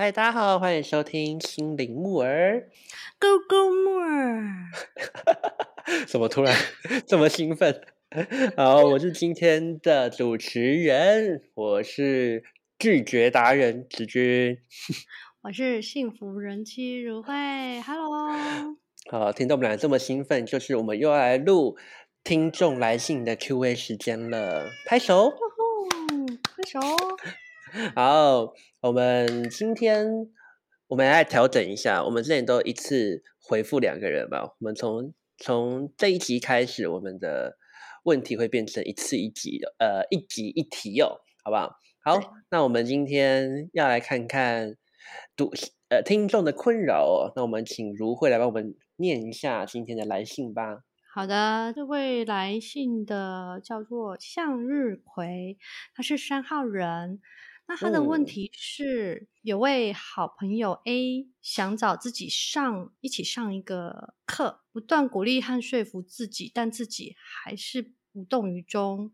嗨，大家好，欢迎收听心灵木耳。Go Go More，怎么突然 这么兴奋？好，我是今天的主持人，我是拒绝达人子君。我是幸福人妻如慧，Hello，好，听到我们俩这么兴奋，就是我们又要来录听众来信的 Q&A 时间了，拍手。呼挥手，好，我们今天我们来调整一下，我们之前都一次回复两个人吧，我们从从这一集开始，我们的问题会变成一次一集的，呃，一集一题哦，好不好？好，那我们今天要来看看读呃听众的困扰哦，那我们请如慧来帮我们念一下今天的来信吧。好的，这位来信的叫做向日葵，他是三号人。那他的问哦。题是，有位好朋友 A 想找自己上一起上一个课，不断鼓励和说服自己，但自己还是无动于衷，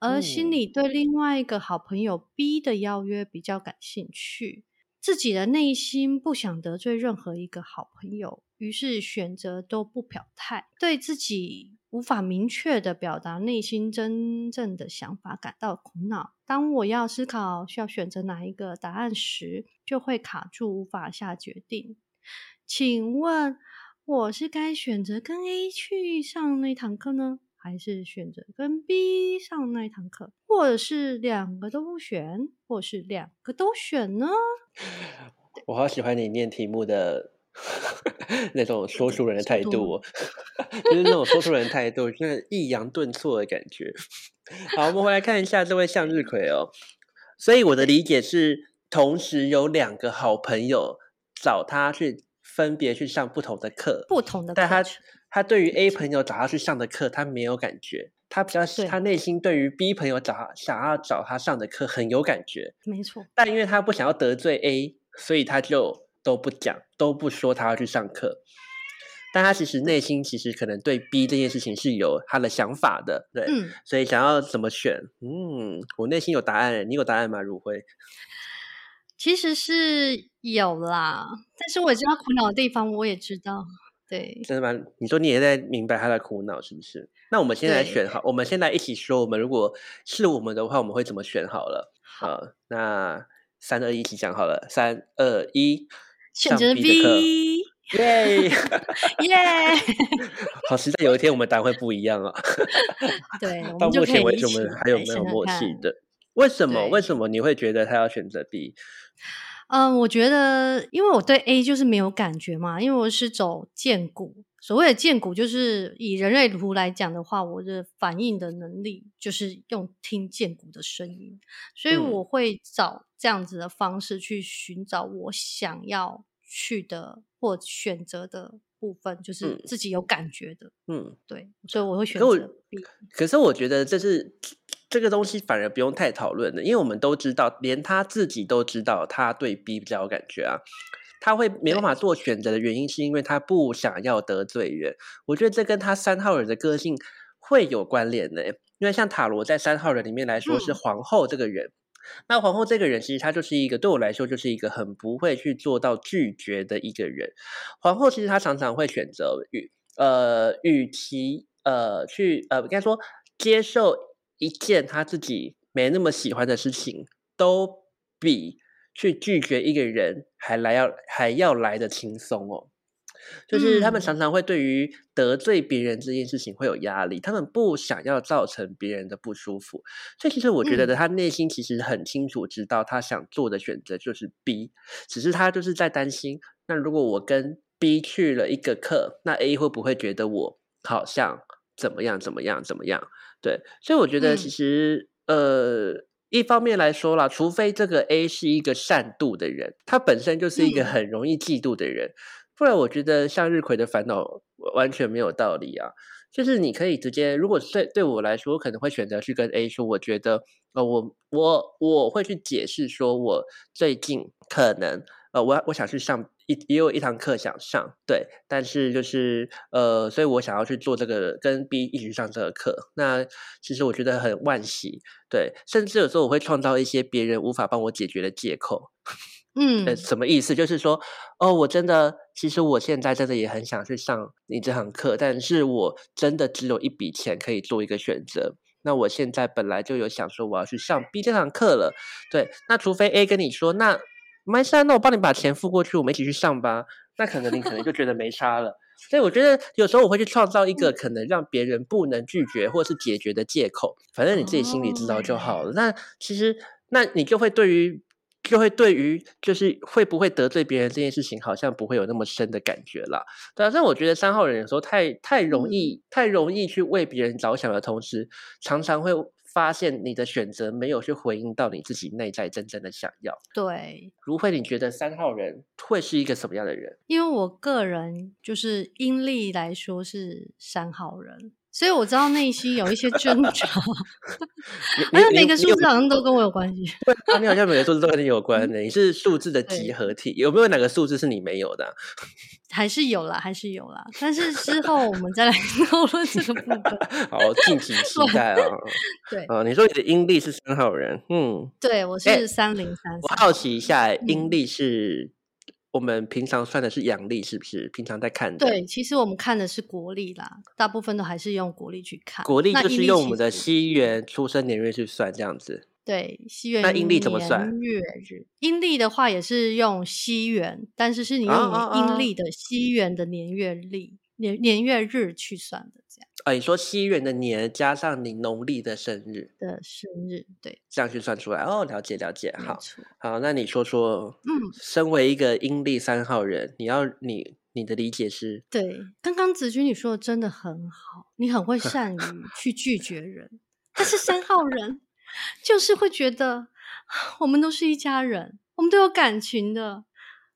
而心嗯。里对另外一个好朋友 B 的邀约比较感兴趣。自己的内心不想得罪任何一个好朋友，于是选择都不表态，对自己无法明确的表达内心真正的想法感到苦恼。当我要思考需要选择哪一个答案时，就会卡住，无法下决定。请问我是该选择跟 A 去上那堂课呢，还是选择跟 B 上那堂课，或者是两个都不选，或是两个都选呢？我好喜欢你念题目的那种说书人的态度就是那种说书人的态度，真的抑扬顿挫的感觉。好，我们回来看一下这位向日葵哦。所以我的理解是，同时有两个好朋友找他去分别去上不同的课，不同的但他他对于 A 朋友找他去上的课，他没有感觉。他比较，对他内心对于 B 朋友找他想要找他上的课很有感觉，没错，但因为他不想要得罪 A，所以他就都不讲，都不说他要去上课。但他其实内心其实可能对 B 这件事情是有他的想法的，对，嗯，所以想要怎么选，嗯，我内心有答案，你有答案吗？如辉？其实是有啦，但是我知道苦恼的地方，我也知道，对，真的吗？你说你也在明白他的苦恼是不是？那我们先来选好，我们先来一起说，我们如果是我们的话，我们会怎么选好了？好，呃，那三二一一起讲好了，三二一，上选择 B 耶！耶，好，期待有一天我们答案会不一样啊。对，到目前为止，我们还有没有默契的？为什么？为什么你会觉得他要选择 B？嗯，我觉得，因为我对 A 就是没有感觉嘛，因为我是走剑骨。所谓的剑骨，就是以人类图来讲的话，我的反应的能力就是用听见骨的声音，所以嗯我会找这样子的方式去寻找我想要去的或选择的部分，就是嗯自己有感觉的。嗯，对，所以我会选择 B。可是我觉得这是 这个东西反而不用太讨论的，因为我们都知道，连他自己都知道他对 B 比较有感觉啊。他会没办法做选择的原因，是因为他不想要得罪人。我觉得这跟他三号人的个性会有关联的，因为像塔罗在三号人里面来说是嗯皇后这个人，那皇后这个人其实她就是一个对我来说就是一个很不会去做到拒绝的一个人。皇后其实她常常会选择与呃，与其呃去呃应该说接受一件她自己没那么喜欢的事情，都比去拒绝一个人还来要还要来的轻松哦。就是他们嗯常常会对于得罪别人这件事情会有压力，他们不想要造成别人的不舒服，所以其实我觉得嗯他内心其实很清楚知道他想做的选择就是 B，只是他就是在担心，那如果我跟 B 去了一个课，那 A 会不会觉得我好像怎么样怎么样怎么样？对，所以我觉得其嗯实、呃。一方面来说啦，除非这个 A 是一个善妒的人，他本身就是一个嗯很容易嫉妒的人，不然我觉得向日葵的烦恼完全没有道理啊。就是你可以直接，如果对对我来说，我可能会选择去跟 A 说，我觉得呃，我我我会去解释说，我最近可能呃，我我想去上一也有一堂课想上，对，但是就是呃，所以我想要去做这个跟 B 一起上这个课。那其实我觉得很惋惜，对，甚至有时候我会创造一些别人无法帮我解决的借口。嗯，呃，什么意思？就是说，哦，我真的，其实我现在真的也很想去上你这堂课，但是我真的只有一笔钱可以做一个选择。那我现在本来就有想说我要去上 B 这堂课了，对，那除非 A 跟你说，那没事，那我帮你把钱付过去，我们一起去上吧。那可能你可能就觉得没差了。所以我觉得有时候我会去创造一个可能让别人不能拒绝或是解决的借口，反正你自己心里知道就好了。那其实，那你就会对于。就会对于就是会不会得罪别人这件事情，好像不会有那么深的感觉了。对啊，但我觉得三号人有时候太太容易太容易去为别人着想的同时，常常会发现你的选择没有去回应到你自己内在真正的想要。对，如慧，你觉得三号人会是一个什么样的人？因为我个人就是阴历来说是三号人。所以我知道内心有一些挣扎，好像每个数字好像都跟我有关系。对，你好像每个数字都跟你有关的。你是数字的集合体，有没有哪个数字是你没有的？还是有啦，还是有啦。但是之后我们再来 讨论这个部分。好，敬请期待啊！对啊，你说你的阴历是三号人，嗯，对我是三零三。我好奇一下，阴历是。我们平常算的是阳历，是不是？平常在看的。对，其实我们看的是国历啦，大部分都还是用国历去看。国历就是用我们的西元出生年月去算，这样子。对，西元。那阴历怎么算？月日。阴历的话也是用西元，但是是你用阴历的西元的年月历年年月日去算的，这样。啊，你说西元的年加上你农历的生日的生日，对，这样去算出来哦。了解了解，好，好，那你说说，嗯，身为一个阴历三号人，你要你你的理解是？对，刚刚子君你说的真的很好，你很会善于去拒绝人，但是三号人就是会觉得我们都是一家人，我们都有感情的，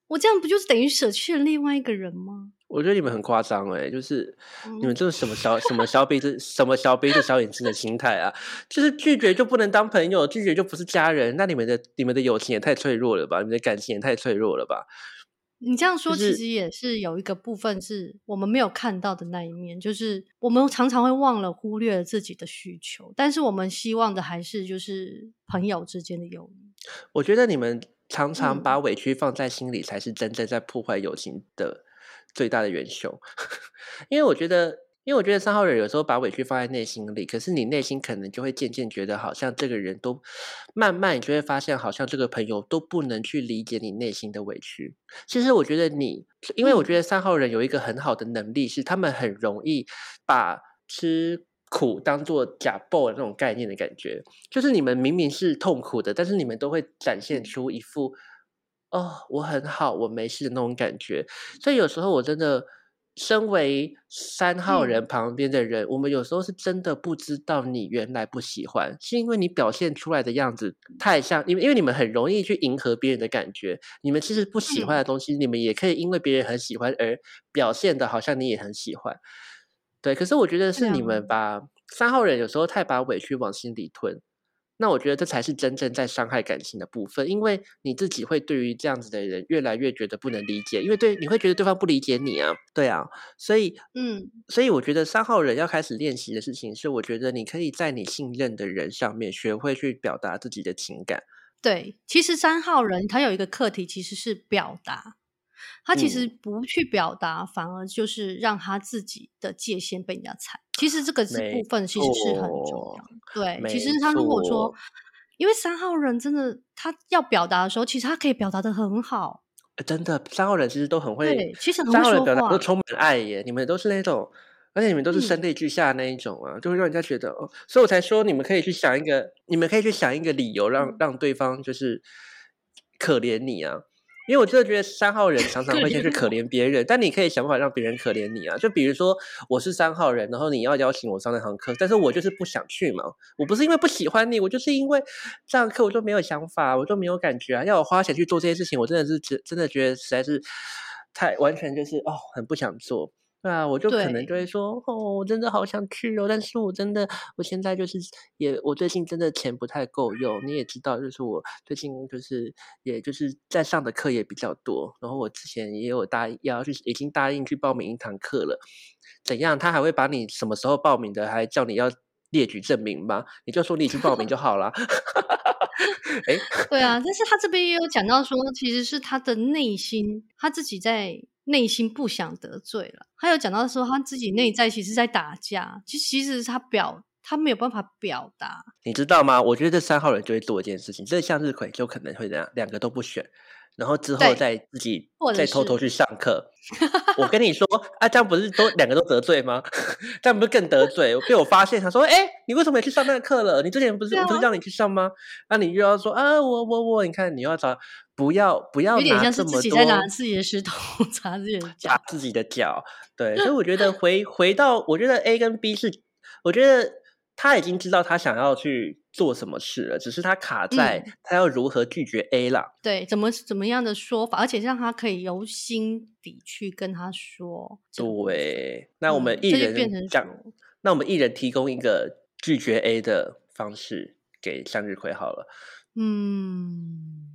我这样不就是等于舍弃了另外一个人吗？我觉得你们很夸张哎，就是你们这是什么小什么小鼻子什么小鼻子小眼睛的心态啊？就是拒绝就不能当朋友，拒绝就不是家人，那你们的你们的友情也太脆弱了吧？你们的感情也太脆弱了吧？你这样说其实也是有一个部分是我们没有看到的那一面，就是我们常常会忘了忽略了自己的需求，但是我们希望的还是就是朋友之间的友谊。我觉得你们常常把委屈放在心里，才是真正在破坏友情的。最大的元凶，因为我觉得，因为我觉得三号人有时候把委屈放在内心里，可是你内心可能就会渐渐觉得，好像这个人都慢慢你就会发现，好像这个朋友都不能去理解你内心的委屈。其实我觉得你，因为我觉得三号人有一个很好的能力，是他们很容易把吃苦当做假爆的那种概念的感觉，就是你们明明是痛苦的，但是你们都会展现出一副。哦，我很好，我没事的那种感觉。所以有时候我真的，身为三号人旁边的人，我们有时候是真的不知道你原来不喜欢，是因为你表现出来的样子太像，因为因为你们很容易去迎合别人的感觉。你们其实不喜欢的东西，你们也可以因为别人很喜欢而表现的好像你也很喜欢。对，可是我觉得是你们把三号人有时候太把委屈往心里吞。那我觉得这才是真正在伤害感情的部分，因为你自己会对于这样子的人越来越觉得不能理解，因为对你会觉得对方不理解你啊，对啊，所以嗯，所以我觉得三号人要开始练习的事情是，我觉得你可以在你信任的人上面学会去表达自己的情感。对，其实三号人他有一个课题其实是表达。他其实不去表达，反而就是让他自己的界限被人家踩。其实这个是部分，其实是很重要。对，其实他如果说，因为三号人真的，他要表达的时候，其实他可以表达的很好。真的，三号人其实都很会，其实三号人表达都充满爱耶。你们都是那种，而且你们都是声泪俱下那一种啊，就会让人家觉得哦。所以我才说，你们可以去想一个，你们可以去想一个理由，让让对方就是可怜你啊。因为我真的觉得三号人常 常会先去可怜别人，但你可以想办法让别人可怜你啊！就比如说我是三号人，然后你要邀请我上那堂课，但是我就是不想去嘛。我不是因为不喜欢你，我就是因为这堂课我就没有想法，我就没有感觉啊。要我花钱去做这些事情，我真的是真真的觉得实在是太完全就是哦，很不想做。对啊，我就可能就会说，哦，我真的好想去哦，但是我真的，我现在就是也，我最近真的钱不太够用，你也知道，就是我最近就是，也就是在上的课也比较多，然后我之前也有答要去，已经答应去报名一堂课了，怎样？他还会把你什么时候报名的，还叫你要列举证明吗？你就说你已经报名就好了。哎，对啊，但是他这边也有讲到说，其实是他的内心，他自己在内心不想得罪了。他有讲到说，他自己内在其实在打架，其其实他表他没有办法表达。你知道吗？我觉得这三号人就会做一件事情，这向日葵就可能会这样，两个都不选。然后之后再自己再偷偷去上课，我跟你说啊，这样不是都两个都得罪吗？这样不是更得罪？被我发现，他说：“哎，你为什么也去上那个课了？你之前不是不是让你去上吗？那你又要说啊，我我我，你看你要找不要不要，有点像是自己在拿自己的石头 砸自己的脚，自己的脚。对，所以我觉得回回到，我觉得 A 跟 B 是，我觉得。他已经知道他想要去做什么事了，只是他卡在他要如何拒绝 A 了。对，怎么怎么样的说法，而且让他可以由心底去跟他说。对，那我们一人讲，那我们一人提供一个拒绝 A 的方式给向日葵好了。嗯，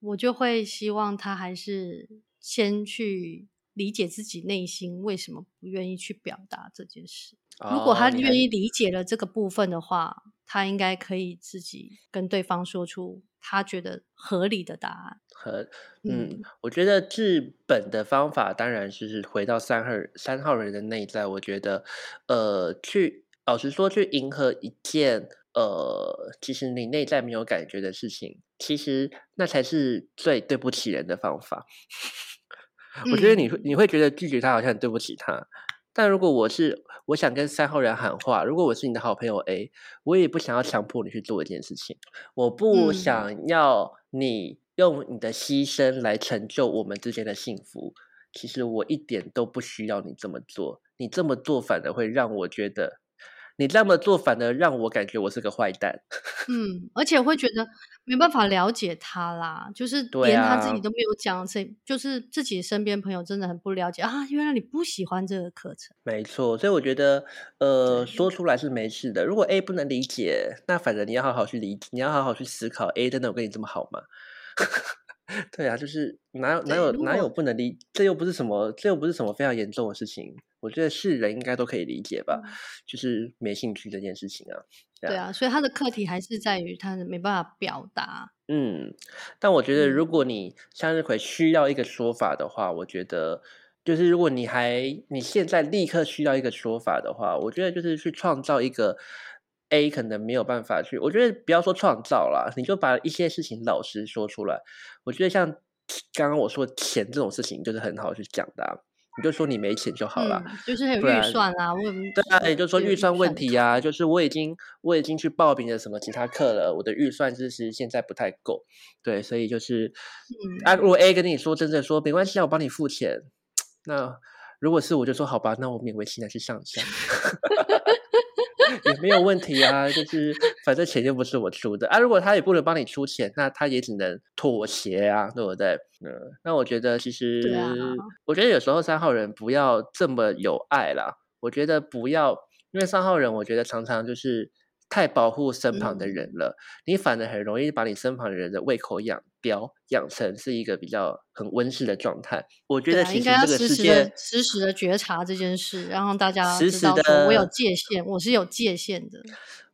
我就会希望他还是先去理解自己内心为什么不愿意去表达这件事。如果他愿意理解了这个部分的话，他应该可以自己跟对方说出他觉得合理的答案。和嗯，我觉得治本的方法当然是回到三号三号人的内在。我觉得，呃，去老实说，去迎合一件呃，其实你内在没有感觉的事情，其实那才是最对不起人的方法。我觉得你你会觉得拒绝他好像很对不起他。但如果我是我想跟三号人喊话，如果我是你的好朋友 A，我也不想要强迫你去做一件事情，我不想要你用你的牺牲来成就我们之间的幸福。其实我一点都不需要你这么做，你这么做反而会让我觉得。你这么做，反而让我感觉我是个坏蛋。嗯，而且会觉得没办法了解他啦，就是连他自己都没有讲，谁就是自己身边朋友真的很不了解啊。原来你不喜欢这个课程，没错。所以我觉得，呃，说出来是没事的。如果 A 不能理解，那反正你要好好去理，你要好好去思考。A 真的有跟你这么好吗？对啊，就是哪有哪有哪有不能理，这又不是什么，这又不是什么非常严重的事情。我觉得是人应该都可以理解吧，就是没兴趣这件事情啊。对啊，所以他的课题还是在于他没办法表达。嗯，但我觉得如果你向日葵需要一个说法的话，我觉得就是如果你还你现在立刻需要一个说法的话，我觉得就是去创造一个 A 可能没有办法去。我觉得不要说创造啦，你就把一些事情老实说出来。我觉得像刚刚我说钱这种事情，就是很好去讲的。你就说你没钱就好了，就是有预算啊，问对啊，也就是说预算问题啊，就是我已经我已经去报名了什么其他课了，我的预算就是现在不太够，对，所以就是，啊，如果 A 跟你说真正说没关系啊，我帮你付钱，那如果是我就说好吧，那我勉为其难去上一下。也没有问题啊，就是反正钱又不是我出的啊。如果他也不能帮你出钱，那他也只能妥协啊，对不对？嗯，那我觉得其实，我觉得有时候三号人不要这么有爱啦。我觉得不要，因为三号人，我觉得常常就是。太保护身旁的人了，你反而很容易把你身旁的人的胃口养刁，养成是一个比较很温室的状态。我觉得其实这个世界实时的觉察这件事，然后大家实时的我有界限，我是有界限的。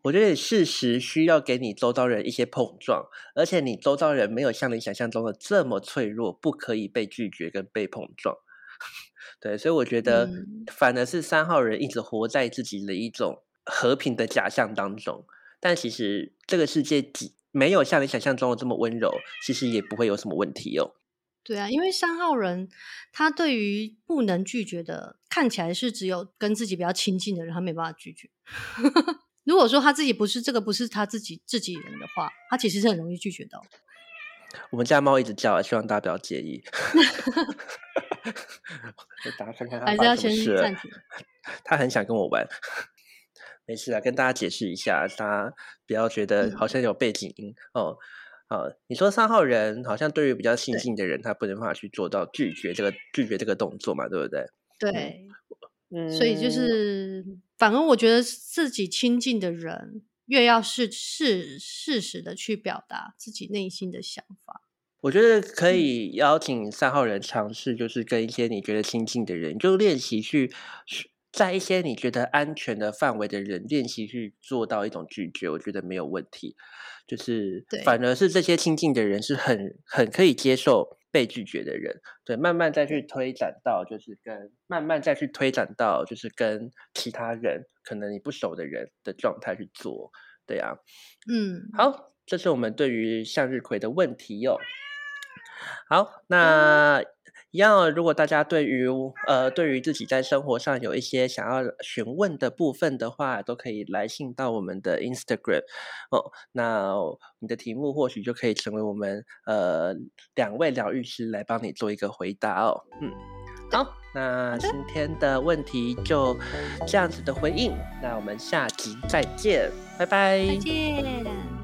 我觉得事实需要给你周遭人一些碰撞，而且你周遭人没有像你想象中的这么脆弱，不可以被拒绝跟被碰撞。对，所以我觉得反而是三号人一直活在自己的一种。和平的假象当中，但其实这个世界没有像你想象中的这么温柔，其实也不会有什么问题哦。对啊，因为三号人他对于不能拒绝的，看起来是只有跟自己比较亲近的人，他没办法拒绝。如果说他自己不是这个不是他自己自己人的话，他其实是很容易拒绝的。我们家猫一直叫，希望大家不要介意。大家看看，还是要先暂停。他很想跟我玩。没事啊，跟大家解释一下，大家不要觉得好像有背景音哦。好，你说三号人好像对于比较亲近的人，他不能办法去做到拒绝这个拒绝这个动作嘛，对不对？对，嗯，所以就是反而我觉得自己亲近的人，越要是事事实的去表达自己内心的想法。我觉得可以邀请三号人尝试，就是跟一些你觉得亲近的人，就练习去。在一些你觉得安全的范围的人练习去做到一种拒绝，我觉得没有问题。就是反而是这些亲近的人是很很可以接受被拒绝的人，对，慢慢再去推展到就是跟慢慢再去推展到就是跟其他人可能你不熟的人的状态去做，对啊，嗯，好，这是我们对于向日葵的问题哟。好，那。一样，如果大家对于呃对于自己在生活上有一些想要询问的部分的话，都可以来信到我们的 Instagram 哦。那你的题目或许就可以成为我们呃两位疗愈师来帮你做一个回答哦。嗯，好，那今天的问题就这样子的回应，那我们下集再见，拜拜，再见。